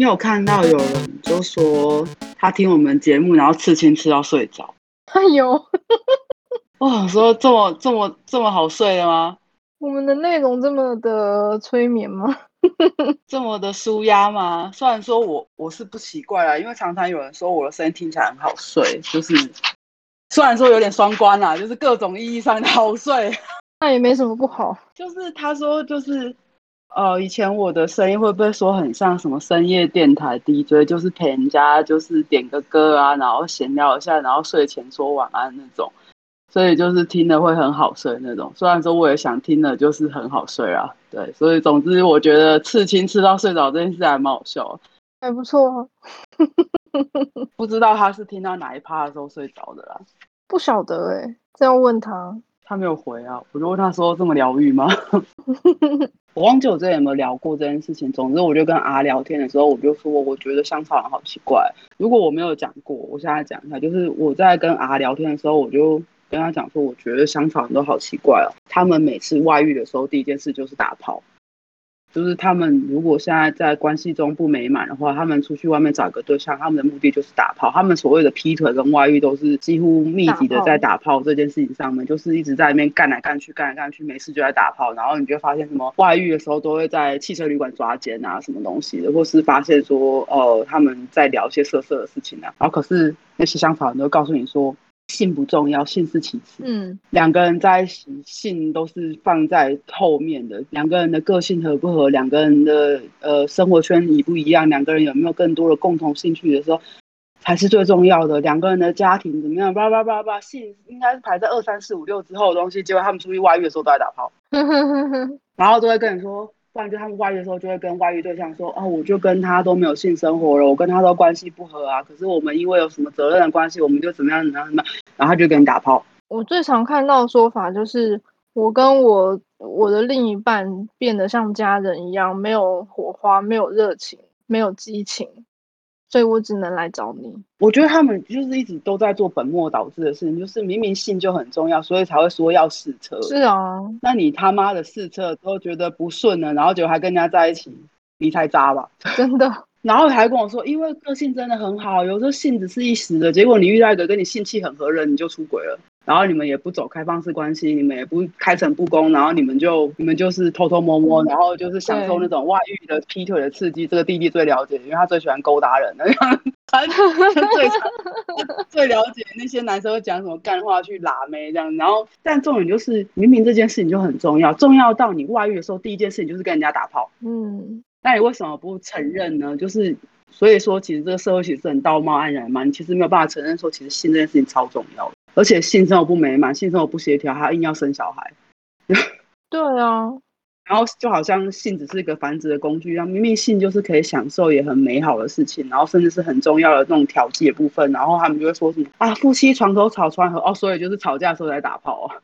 你有看到有人就说他听我们节目，然后刺青吃到睡着。哎呦，哇，说这么这么这么好睡的吗？我们的内容这么的催眠吗？这么的舒压吗？虽然说我我是不奇怪啦，因为常常有人说我的声音听起来很好睡，就是虽然说有点双关啦，就是各种意义上的好睡，那也没什么不好。就是他说就是呃，以前我的声音会不会说很像什么深夜电台 DJ，就是陪人家就是点个歌啊，然后闲聊一下，然后睡前说晚安那种。所以就是听了会很好睡那种，虽然说我也想听了，就是很好睡啊。对，所以总之我觉得刺青吃到睡着这件事还蛮好笑，还不错。不知道他是听到哪一趴的时候睡着的啦？不晓得哎、欸，这样问他，他没有回啊。我就问他说这么疗愈吗？我忘记我之前有没有聊过这件事情。总之我就跟阿聊天的时候，我就说我觉得香草人好奇怪。如果我没有讲过，我现在讲一下，就是我在跟阿聊天的时候，我就。跟他讲说，我觉得香草人都好奇怪哦。他们每次外遇的时候，第一件事就是打炮。就是他们如果现在在关系中不美满的话，他们出去外面找一个对象，他们的目的就是打炮。他们所谓的劈腿跟外遇，都是几乎密集的在打炮这件事情上面，就是一直在那边干来干去，干来干去，没事就在打炮。然后你就发现什么外遇的时候，都会在汽车旅馆抓奸啊，什么东西的，或是发现说，哦、呃，他们在聊一些色色的事情啊。然后可是那些香草人都告诉你说。性不重要，性是其次。嗯，两个人在一起，性都是放在后面的。两个人的个性合不合，两个人的呃生活圈一不一样，两个人有没有更多的共同兴趣的时候，才是最重要的。两个人的家庭怎么样？叭叭叭叭，性应该是排在二三四五六之后的东西。结果他们出去外遇的时候都在打炮，然后都会跟你说。不然就他们外遇的时候，就会跟外遇对象说：“哦，我就跟他都没有性生活了，我跟他都关系不合啊。可是我们因为有什么责任的关系，我们就怎么样怎么样怎么样。然后他就跟你打炮。”我最常看到的说法就是，我跟我我的另一半变得像家人一样，没有火花，没有热情，没有激情。所以我只能来找你。我觉得他们就是一直都在做本末倒置的事情，就是明明性就很重要，所以才会说要试车。是啊，那你他妈的试车都觉得不顺了，然后就还跟人家在一起，你才渣吧？真的。然后还跟我说，因为个性真的很好，有时候性子是一时的，结果你遇到一个跟你性气很合的人，你就出轨了。然后你们也不走开放式关系，你们也不开诚布公，然后你们就你们就是偷偷摸摸，然后就是享受那种外遇的劈腿的刺激。这个弟弟最了解，因为他最喜欢勾搭人，他最 最了解那些男生会讲什么干话去拉妹这样。然后，但重点就是明明这件事情就很重要，重要到你外遇的时候，第一件事情就是跟人家打炮。嗯，那你为什么不承认呢？就是所以说，其实这个社会其实很道貌岸然嘛，你其实没有办法承认说，其实性这件事情超重要的。而且性生活不美满，性生活不协调，还硬要生小孩。对啊，然后就好像性只是一个繁殖的工具一样，明明性就是可以享受也很美好的事情，然后甚至是很重要的那种调剂的部分，然后他们就会说什么啊，夫妻床头吵，床和哦，所以就是吵架的时候在打炮啊，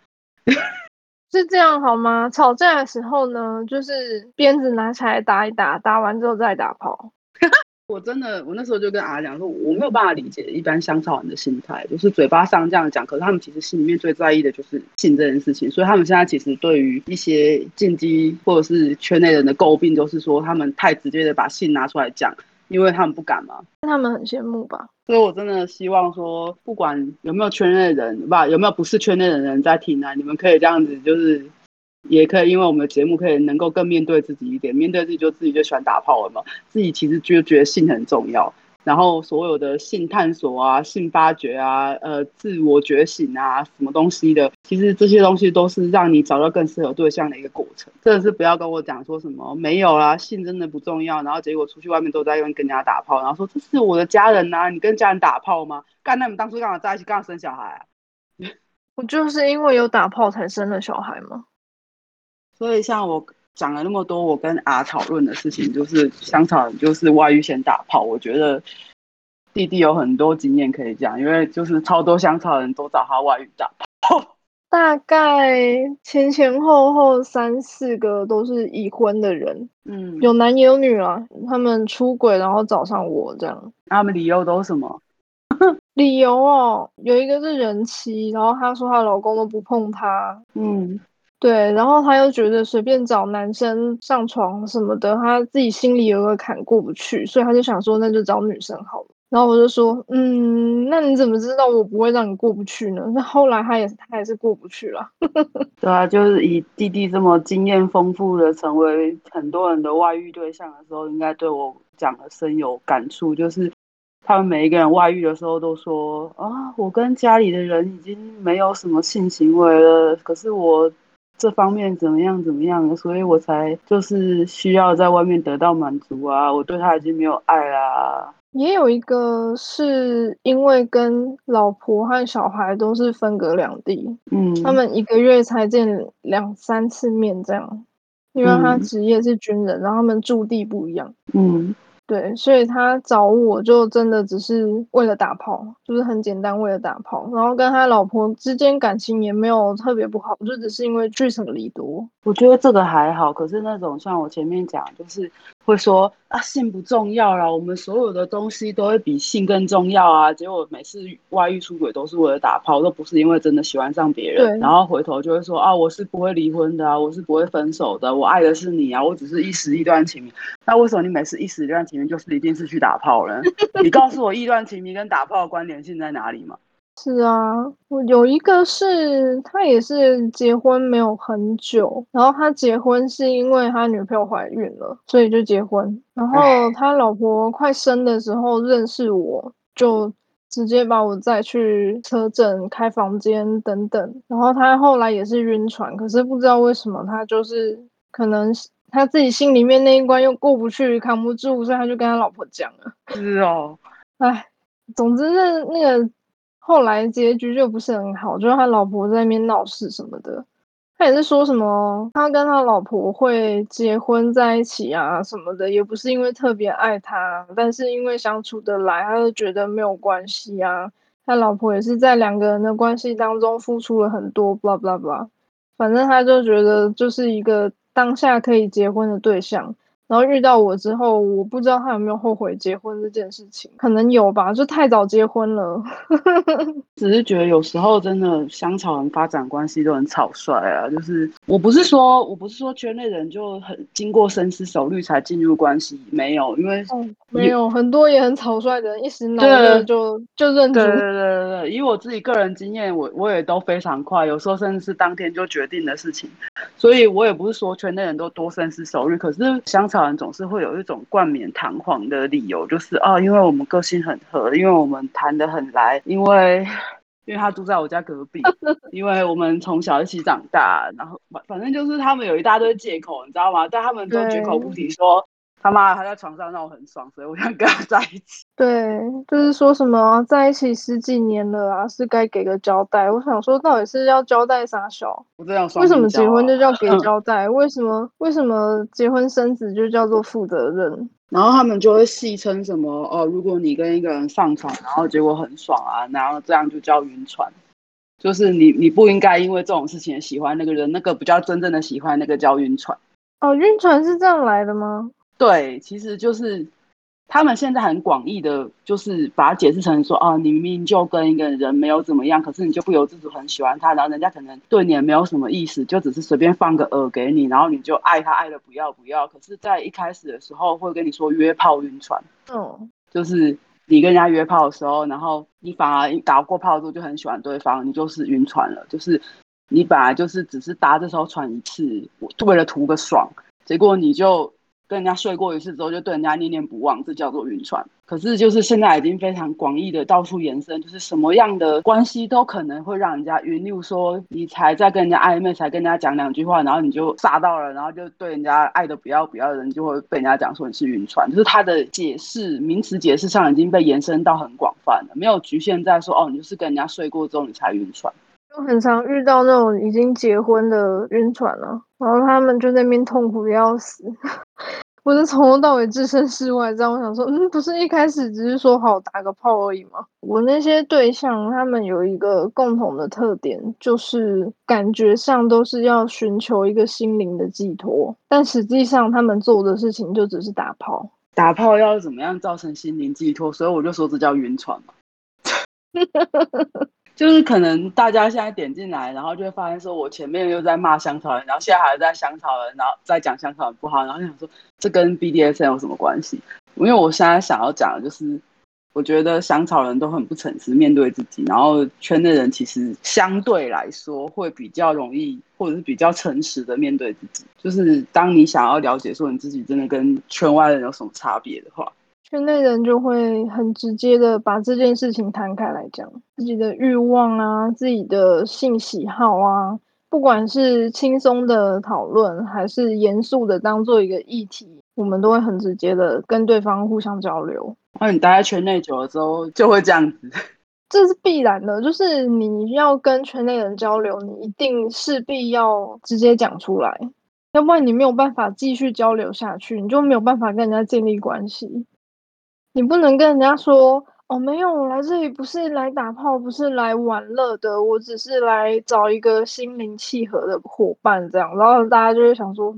是这样好吗？吵架的时候呢，就是鞭子拿起来打一打，打完之后再打炮。我真的，我那时候就跟阿良说，我没有办法理解一般香草人的心态，就是嘴巴上这样讲，可是他们其实心里面最在意的就是性这件事情，所以他们现在其实对于一些进击或者是圈内人的诟病，都是说他们太直接的把性拿出来讲，因为他们不敢嘛。他们很羡慕吧？所以我真的希望说，不管有没有圈内人，吧，有没有不是圈内的人在听啊，你们可以这样子，就是。也可以，因为我们的节目可以能够更面对自己一点，面对自己就自己就喜欢打炮了嘛，自己其实就觉得性很重要，然后所有的性探索啊、性发掘啊、呃、自我觉醒啊，什么东西的，其实这些东西都是让你找到更适合对象的一个过程。真的是不要跟我讲说什么没有啦，性真的不重要，然后结果出去外面都在用跟人家打炮，然后说这是我的家人呐、啊，你跟家人打炮吗？干，那你们当初干嘛在一起，干嘛生小孩啊？我就是因为有打炮才生了小孩吗？所以，像我讲了那么多，我跟阿讨论的事情，就是香草人就是外遇先打炮。我觉得弟弟有很多经验可以讲，因为就是超多香草人都找他外遇打炮。大概前前后后三四个都是已婚的人，嗯，有男也有女啊。他们出轨然后找上我这样。他们理由都是什么？理由哦，有一个是人妻，然后她说她老公都不碰她，嗯。对，然后他又觉得随便找男生上床什么的，他自己心里有个坎过不去，所以他就想说那就找女生好了。然后我就说，嗯，那你怎么知道我不会让你过不去呢？那后来他也他还是过不去了。对啊，就是以弟弟这么经验丰富的成为很多人的外遇对象的时候，应该对我讲的深有感触。就是他们每一个人外遇的时候都说啊，我跟家里的人已经没有什么性行为了，可是我这方面怎么样怎么样，所以我才就是需要在外面得到满足啊，我对他已经没有爱啦。也有一个是因为跟老婆和小孩都是分隔两地，嗯，他们一个月才见两三次面这样，因为他职业是军人，嗯，然后他们驻地不一样，嗯。对，所以他找我就真的只是为了打炮，就是很简单为了打炮，然后跟他老婆之间感情也没有特别不好，就只是因为聚少离多。我觉得这个还好，可是那种像我前面讲，就是会说啊性不重要啦，我们所有的东西都会比性更重要啊。结果每次外遇出轨都是为了打炮，都不是因为真的喜欢上别人。然后回头就会说啊，我是不会离婚的啊，我是不会分手的，我爱的是你啊，我只是一时意乱情迷。那为什么你每次一时意乱情迷？就是一定是去打炮呢。你告诉我，意乱情迷跟打炮的关联性在哪里吗？是啊，我有一个是他也是结婚没有很久，然后他结婚是因为他女朋友怀孕了，所以就结婚。然后他老婆快生的时候认识我，就直接把我载去车震、开房间等等。然后他后来也是晕船，可是不知道为什么他就是可能。他自己心里面那一关又过不去，扛不住，所以他就跟他老婆讲了。是哦，哎，总之是那个后来结局就不是很好，就是他老婆在那边闹事什么的。他也是说什么他跟他老婆会结婚在一起啊什么的，也不是因为特别爱他，但是因为相处得来，他就觉得没有关系啊。他老婆也是在两个人的关系当中付出了很多，blah blah blah，反正他就觉得就是一个。当下可以结婚的对象，然后遇到我之后，我不知道他有没有后悔结婚这件事情，可能有吧，就太早结婚了。只是觉得有时候真的香草人发展关系都很草率啊，就是我不是说我不是说圈内人就很经过深思熟虑才进入关系，没有，因为、哦、没有很多也很草率的人一时脑热就就认对对对对对，以我自己个人经验，我我也都非常快，有时候甚至是当天就决定的事情。所以我也不是说圈内人都多深思熟虑，可是香草人总是会有一种冠冕堂皇的理由，就是啊，因为我们个性很合，因为我们谈得很来，因为 因为他住在我家隔壁，因为我们从小一起长大，然后反反正就是他们有一大堆借口，你知道吗？但他们都绝口不提说。他妈，他在床上让我很爽，所以我想跟他在一起。对，就是说什么在一起十几年了啊，是该给个交代。我想说，到底是要交代啥小？我这样为什么结婚就叫 给交代？为什么为什么结婚生子就叫做负责任？然后他们就会戏称什么哦，如果你跟一个人上床，然后结果很爽啊，然后这样就叫晕船。就是你你不应该因为这种事情喜欢那个人，那个不叫真正的喜欢，那个叫晕船。哦，晕船是这样来的吗？对，其实就是他们现在很广义的，就是把它解释成说，啊，你明明就跟一个人没有怎么样，可是你就不由自主很喜欢他，然后人家可能对你也没有什么意思，就只是随便放个饵给你，然后你就爱他爱的不要不要。可是，在一开始的时候会跟你说约炮晕船，嗯，就是你跟人家约炮的时候，然后你反而打过炮之后就很喜欢对方，你就是晕船了，就是你本来就是只是搭这艘船一次，为了图个爽，结果你就。跟人家睡过一次之后，就对人家念念不忘，这叫做晕船。可是就是现在已经非常广义的到处延伸，就是什么样的关系都可能会让人家晕。例如说，你才在跟人家暧昧，才跟人家讲两句话，然后你就炸到了，然后就对人家爱的不要不要的人，就会被人家讲说你是晕船。就是他的解释，名词解释上已经被延伸到很广泛了，没有局限在说哦，你就是跟人家睡过之后你才晕船。就很常遇到那种已经结婚的晕船了，然后他们就在那边痛苦的要死。我是从头到尾置身事外，这样我想说，嗯，不是一开始只是说好打个炮而已吗？我那些对象，他们有一个共同的特点，就是感觉上都是要寻求一个心灵的寄托，但实际上他们做的事情就只是打炮。打炮要怎么样造成心灵寄托？所以我就说这叫晕船嘛。就是可能大家现在点进来，然后就会发现说，我前面又在骂香草人，然后现在还在香草人，然后再讲香草人不好，然后就想说，这跟 BDSM 有什么关系？因为我现在想要讲的就是，我觉得香草人都很不诚实面对自己，然后圈内人其实相对来说会比较容易，或者是比较诚实的面对自己。就是当你想要了解说你自己真的跟圈外人有什么差别的话。圈内人就会很直接的把这件事情摊开来讲，自己的欲望啊，自己的性喜好啊，不管是轻松的讨论，还是严肃的当做一个议题，我们都会很直接的跟对方互相交流。那你待在圈内久了之后，就会这样子，这是必然的，就是你要跟圈内人交流，你一定势必要直接讲出来，要不然你没有办法继续交流下去，你就没有办法跟人家建立关系。你不能跟人家说哦，没有，我来这里不是来打炮，不是来玩乐的，我只是来找一个心灵契合的伙伴，这样，然后大家就会想说，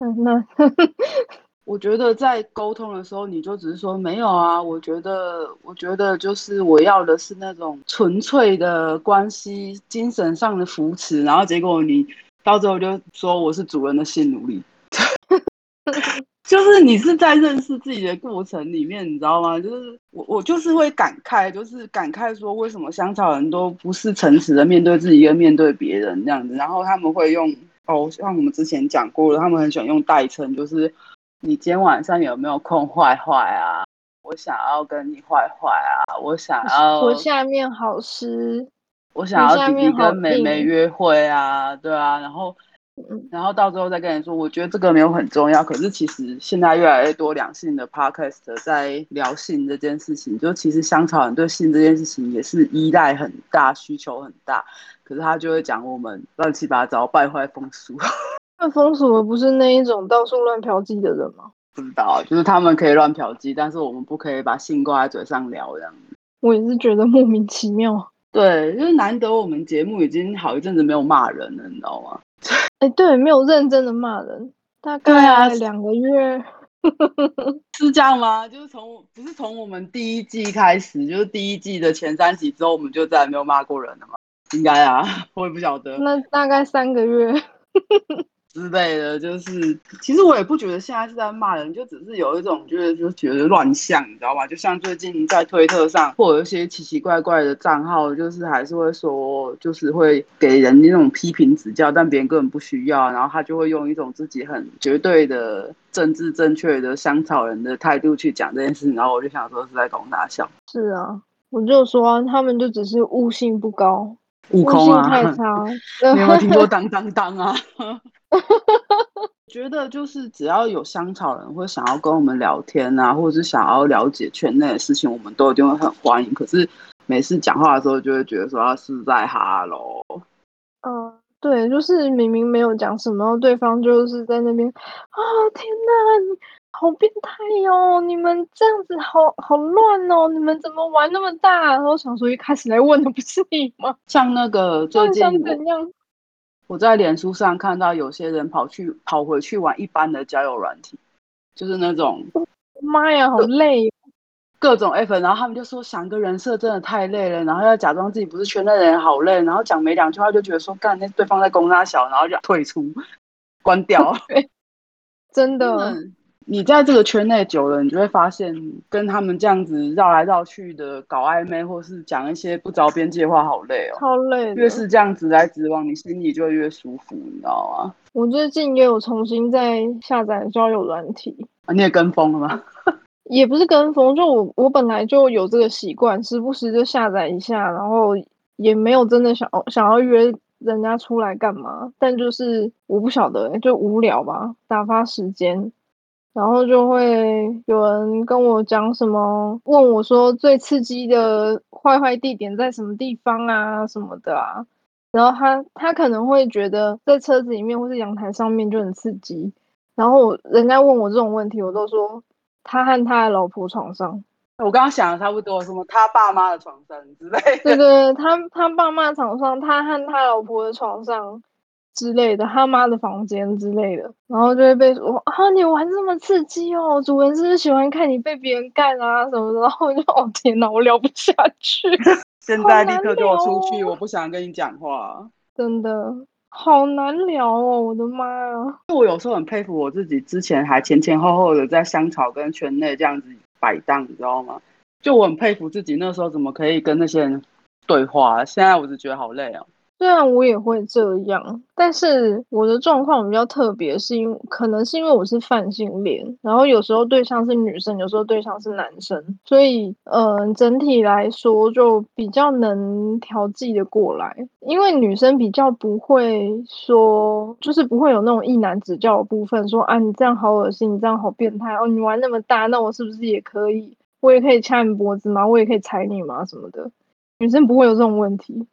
嗯，那 我觉得在沟通的时候，你就只是说没有啊，我觉得，我觉得就是我要的是那种纯粹的关系，精神上的扶持，然后结果你到最后就说我是主人的性奴隶。就是你是在认识自己的过程里面，你知道吗？就是我我就是会感慨，就是感慨说，为什么香草人都不是诚实的面对自己跟面对别人这样子，然后他们会用哦，像我们之前讲过的，他们很喜欢用代称，就是你今天晚上有没有空坏坏啊？我想要跟你坏坏啊，我想要我下面好湿，我想要弟弟跟妹妹约会啊，对啊，然后。然后到最后再跟你说，我觉得这个没有很重要。可是其实现在越来越多两性的 podcast 在聊性这件事情，就其实香草人对性这件事情也是依赖很大，需求很大。可是他就会讲我们乱七八糟，败坏风俗。那风俗的不是那一种到处乱嫖妓的人吗？不知道，就是他们可以乱嫖妓，但是我们不可以把性挂在嘴上聊这样子。我也是觉得莫名其妙。对，就是难得我们节目已经好一阵子没有骂人了，你知道吗？哎、欸，对，没有认真的骂人，大概两个月，是这样吗？就是从不是从我们第一季开始，就是第一季的前三集之后，我们就再也没有骂过人了吗？应该啊，我也不晓得。那大概三个月。之类的，就是其实我也不觉得现在是在骂人，就只是有一种就是就觉得乱象，你知道吗？就像最近在推特上，或者有一些奇奇怪怪的账号，就是还是会说，就是会给人那种批评指教，但别人根本不需要，然后他就会用一种自己很绝对的政治正确的香草人的态度去讲这件事，然后我就想说是在搞大笑。是啊，我就说他们就只是悟性不高。悟空啊，太差，没有听过 当当当啊？觉得就是只要有香草人会想要跟我们聊天啊，或者是想要了解圈内的事情，我们都一定会很欢迎。可是每次讲话的时候，就会觉得说他是在哈喽。嗯，对，就是明明没有讲什么，对方就是在那边啊，天哪！好变态哟、哦！你们这样子好好乱哦！你们怎么玩那么大？然后想说一开始来问的不是你吗？像那个最近怎样？我在脸书上看到有些人跑去跑回去玩一般的交友软体，就是那种妈呀，好累，各种 F，然后他们就说想个人设真的太累了，然后要假装自己不是圈内人，好累，然后讲没两句话就觉得说干那对方在攻他小，然后就退出 关掉，真的。你在这个圈内久了，你就会发现跟他们这样子绕来绕去的搞暧昧，或是讲一些不着边际的话，好累哦，超累。越是这样子来指望，你心里就会越舒服，你知道吗？我最近也有重新在下载交友软体啊，你也跟风了吗？也不是跟风，就我我本来就有这个习惯，时不时就下载一下，然后也没有真的想想要约人家出来干嘛，但就是我不晓得，就无聊吧，打发时间。然后就会有人跟我讲什么，问我说最刺激的坏坏地点在什么地方啊什么的啊。然后他他可能会觉得在车子里面或是阳台上面就很刺激。然后人家问我这种问题，我都说他和他的老婆床上。我刚刚想的差不多，什么他爸妈的床上之类的。对对，他他爸妈的床上，他和他老婆的床上。之类的，他妈的房间之类的，然后就会被说啊，你玩这么刺激哦，主人是不是喜欢看你被别人干啊什么的？然后我就哦天哪，我聊不下去。现在立刻给我出去！我不想跟你讲话。真的好难聊哦，我的妈呀！我有时候很佩服我自己，之前还前前后后的在香草跟圈内这样子摆荡，你知道吗？就我很佩服自己那时候怎么可以跟那些人对话，现在我只觉得好累哦。虽然我也会这样，但是我的状况比较特别，是因为可能是因为我是泛性恋，然后有时候对象是女生，有时候对象是男生，所以嗯、整体来说就比较能调剂的过来。因为女生比较不会说，就是不会有那种一男指教的部分，说啊你这样好恶心，你这样好变态哦，你玩那么大，那我是不是也可以？我也可以掐你脖子吗？我也可以踩你吗？什么的，女生不会有这种问题。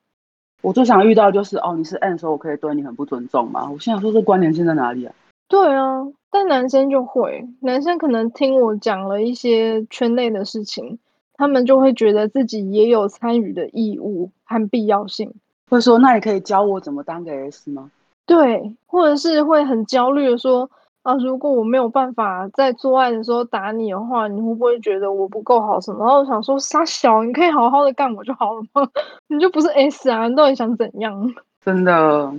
我最想遇到就是哦，你是 N，的时候，我可以对你很不尊重吗？我心想说，这关联性在哪里啊？对啊，但男生就会，男生可能听我讲了一些圈内的事情，他们就会觉得自己也有参与的义务和必要性。会说，那你可以教我怎么当个 S 吗？对，或者是会很焦虑的说。啊，如果我没有办法在做爱的时候打你的话，你会不会觉得我不够好什么？然后我想说，傻小，你可以好好的干我就好了吗？你就不是 S 啊？你到底想怎样？真的，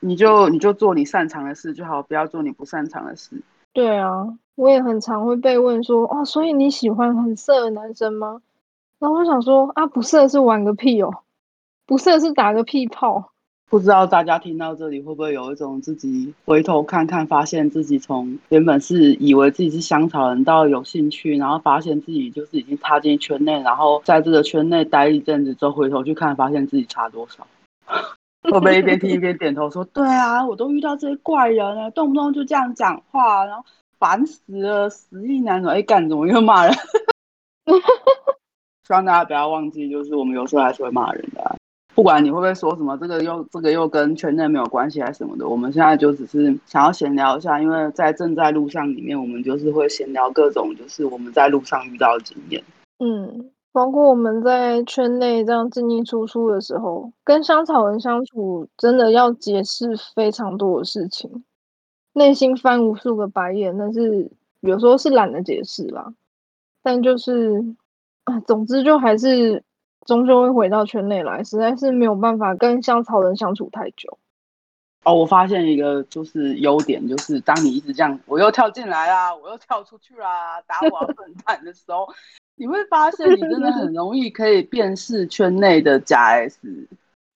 你就你就做你擅长的事就好，不要做你不擅长的事。对啊，我也很常会被问说，哦，所以你喜欢很色的男生吗？然后我想说，啊，不色是玩个屁哦，不色是打个屁炮。不知道大家听到这里会不会有一种自己回头看看，发现自己从原本是以为自己是香草人，到有兴趣，然后发现自己就是已经踏进圈内，然后在这个圈内待一阵子之后，回头去看，发现自己差多少？会不会一边听一边点头说：“ 对啊，我都遇到这些怪人了，动不动就这样讲话，然后烦死了，死意男人，哎，干怎么又骂人？” 希望大家不要忘记，就是我们有时候还是会骂人的。不管你会不会说什么，这个又这个又跟圈内没有关系还是什么的，我们现在就只是想要闲聊一下，因为在正在路上里面，我们就是会闲聊各种就是我们在路上遇到的经验。嗯，包括我们在圈内这样进进出出的时候，跟香草人相处，真的要解释非常多的事情，内心翻无数个白眼，但是有时候是懒得解释啦。但就是啊，总之就还是。终究会回到圈内来，实在是没有办法跟香草人相处太久。哦，我发现一个就是优点，就是当你一直这样，我又跳进来啦，我又跳出去啦，打我笨 蛋的时候，你会发现你真的很 容易可以辨识圈内的假 S，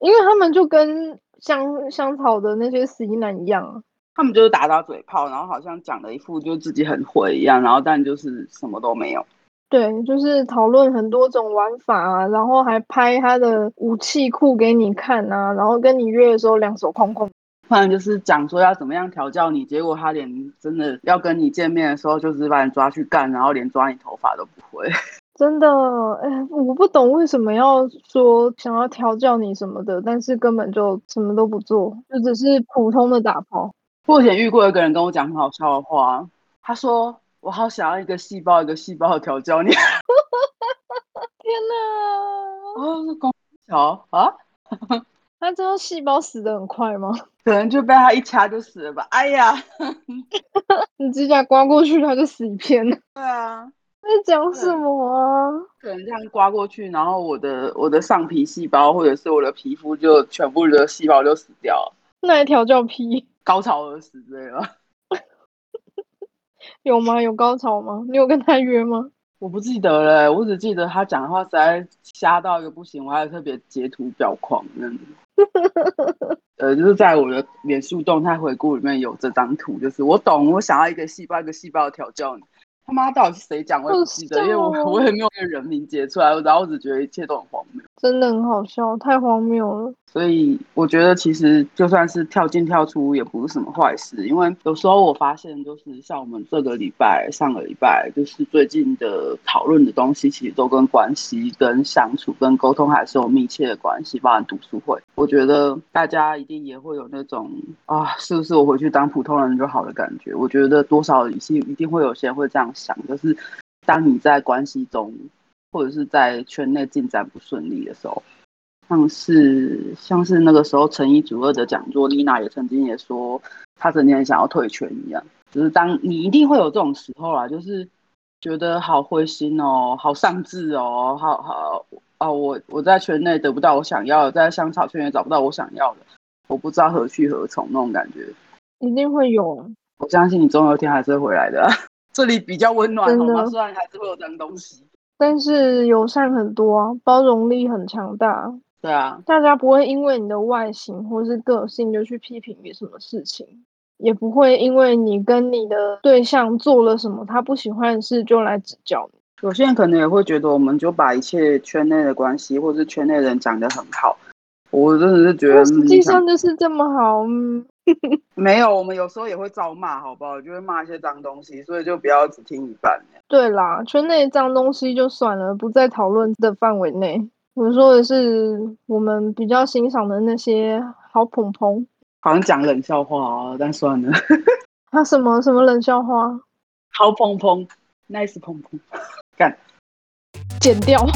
因为他们就跟香香草的那些死男一样，他们就是打打嘴炮，然后好像讲了一副就自己很会一样，然后但就是什么都没有。对，就是讨论很多种玩法啊，然后还拍他的武器库给你看啊，然后跟你约的时候两手空空。不然就是讲说要怎么样调教你，结果他连真的要跟你见面的时候，就是把你抓去干，然后连抓你头发都不会。真的，哎，我不懂为什么要说想要调教你什么的，但是根本就什么都不做，就只是普通的打炮。我以前遇过一个人跟我讲很好笑的话，他说。我好想要一个细胞一个细胞的调教你，天哪！哦，是公桥啊？他知道细胞死得很快吗？可能就被他一掐就死了吧。哎呀，你指甲刮过去，他就死一片了。对啊，在讲什么啊？可能这样刮过去，然后我的我的上皮细胞或者是我的皮肤就全部的细胞就死掉了。那还调教屁？高潮而死之类的。有吗？有高潮吗？你有跟他约吗？我不记得了，我只记得他讲的话实在瞎到一个不行，我还特别截图表框，这样子。呃，就是在我的脸书动态回顾里面有这张图，就是我懂，我想要一个细胞一个细胞的调教你。他妈到底是谁讲？我也不记得，因为我我也没有那个人名截出来，然后我只觉得一切都很荒谬，真的很好笑，太荒谬了。所以我觉得其实就算是跳进跳出也不是什么坏事，因为有时候我发现就是像我们这个礼拜、上个礼拜，就是最近的讨论的东西，其实都跟关系、跟相处、跟沟通还是有密切的关系。包含读书会，我觉得大家一定也会有那种啊，是不是我回去当普通人就好的感觉？我觉得多少一些一定会有些人会这样想，就是当你在关系中，或者是在圈内进展不顺利的时候，像是像是那个时候成一主二的讲座，丽娜也曾经也说，她曾经很想要退圈一样，就是当你一定会有这种时候啦，就是觉得好灰心哦，好丧志哦，好好哦，我我在圈内得不到我想要的，在香草圈也找不到我想要的，我不知道何去何从那种感觉。一定会有，我相信你总有一天还是会回来的。这里比较温暖，好吗？虽然还是会有脏东西，但是友善很多啊，包容力很强大。对啊，大家不会因为你的外形或是个性就去批评你什么事情，也不会因为你跟你的对象做了什么他不喜欢的事就来指教你。有些人可能也会觉得，我们就把一切圈内的关系或是圈内人讲得很好，我真的是觉得，实际上就是这么好。嗯 没有，我们有时候也会照骂，好不好？就会骂一些脏东西，所以就不要只听一半。对啦，圈内脏东西就算了，不在讨论的范围内。我说的是我们比较欣赏的那些好捧捧，好像讲冷笑话啊，但算了。他、啊、什么什么冷笑话？好捧捧，nice 捧捧，干，剪掉。